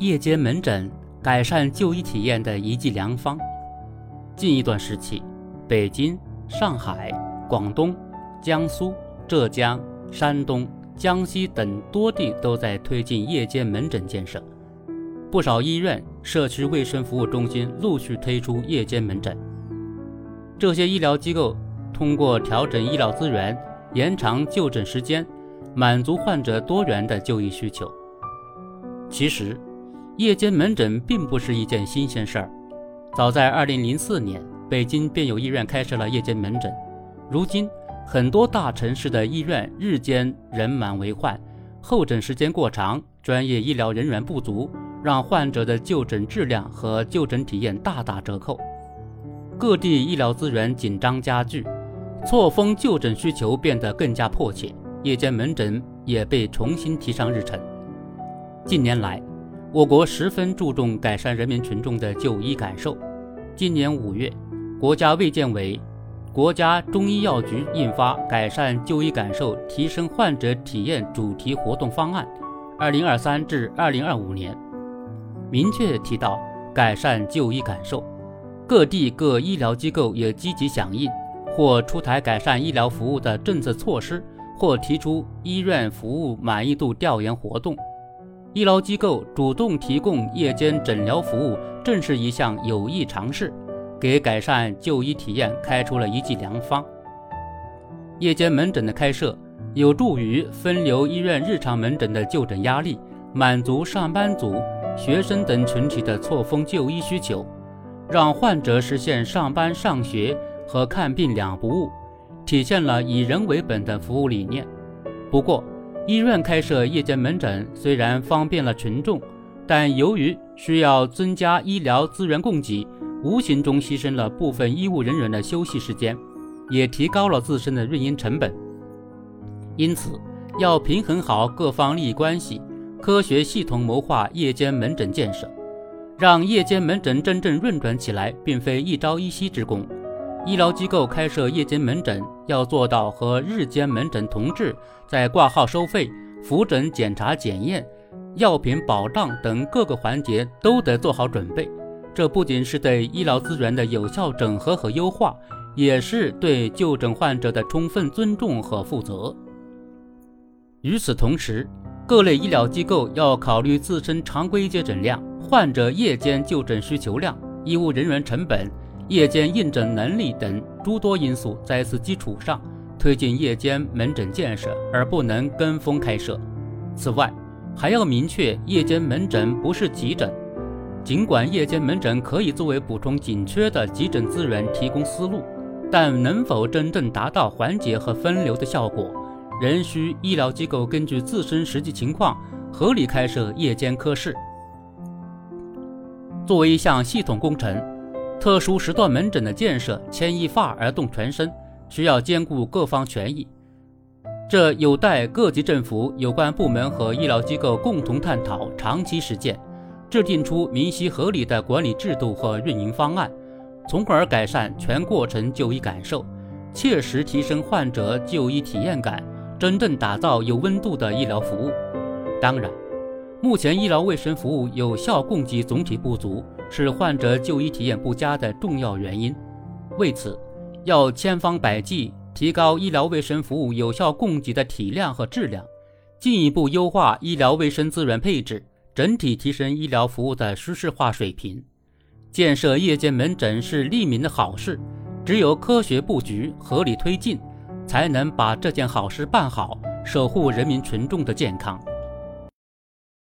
夜间门诊改善就医体验的一剂良方。近一段时期，北京、上海、广东、江苏、浙江、山东、江西等多地都在推进夜间门诊建设，不少医院、社区卫生服务中心陆续推出夜间门诊。这些医疗机构通过调整医疗资源、延长就诊时间，满足患者多元的就医需求。其实，夜间门诊并不是一件新鲜事儿。早在2004年，北京便有医院开设了夜间门诊。如今，很多大城市的医院日间人满为患，候诊时间过长，专业医疗人员不足，让患者的就诊质量和就诊体验大打折扣。各地医疗资源紧张加剧，错峰就诊需求变得更加迫切，夜间门诊也被重新提上日程。近年来，我国十分注重改善人民群众的就医感受。今年五月，国家卫健委、国家中医药局印发《改善就医感受、提升患者体验主题活动方案（二零二三至二零二五年）》，明确提到改善就医感受。各地各医疗机构也积极响应，或出台改善医疗服务的政策措施，或提出医院服务满意度调研活动。医疗机构主动提供夜间诊疗服务，正是一项有益尝试，给改善就医体验开出了一剂良方。夜间门诊的开设，有助于分流医院日常门诊的就诊压力，满足上班族、学生等群体的错峰就医需求。让患者实现上班、上学和看病两不误，体现了以人为本的服务理念。不过，医院开设夜间门诊虽然方便了群众，但由于需要增加医疗资源供给，无形中牺牲了部分医务人员的休息时间，也提高了自身的运营成本。因此，要平衡好各方利益关系，科学系统谋划夜间门诊建设。让夜间门诊真正运转起来，并非一朝一夕之功。医疗机构开设夜间门诊，要做到和日间门诊同治，在挂号收费、复诊检查检验、药品保障等各个环节都得做好准备。这不仅是对医疗资源的有效整合和优化，也是对就诊患者的充分尊重和负责。与此同时，各类医疗机构要考虑自身常规接诊量。患者夜间就诊需求量、医务人员成本、夜间应诊能力等诸多因素，在此基础上推进夜间门诊建设，而不能跟风开设。此外，还要明确夜间门诊不是急诊。尽管夜间门诊可以作为补充紧缺的急诊资源提供思路，但能否真正达到缓解和分流的效果，仍需医疗机构根据自身实际情况合理开设夜间科室。作为一项系统工程，特殊时段门诊的建设牵一发而动全身，需要兼顾各方权益。这有待各级政府有关部门和医疗机构共同探讨、长期实践，制定出明晰合理的管理制度和运营方案，从而改善全过程就医感受，切实提升患者就医体验感，真正打造有温度的医疗服务。当然。目前医疗卫生服务有效供给总体不足，是患者就医体验不佳的重要原因。为此，要千方百计提高医疗卫生服务有效供给的体量和质量，进一步优化医疗卫生资源配置，整体提升医疗服务的舒适化水平。建设夜间门诊是利民的好事，只有科学布局、合理推进，才能把这件好事办好，守护人民群众的健康。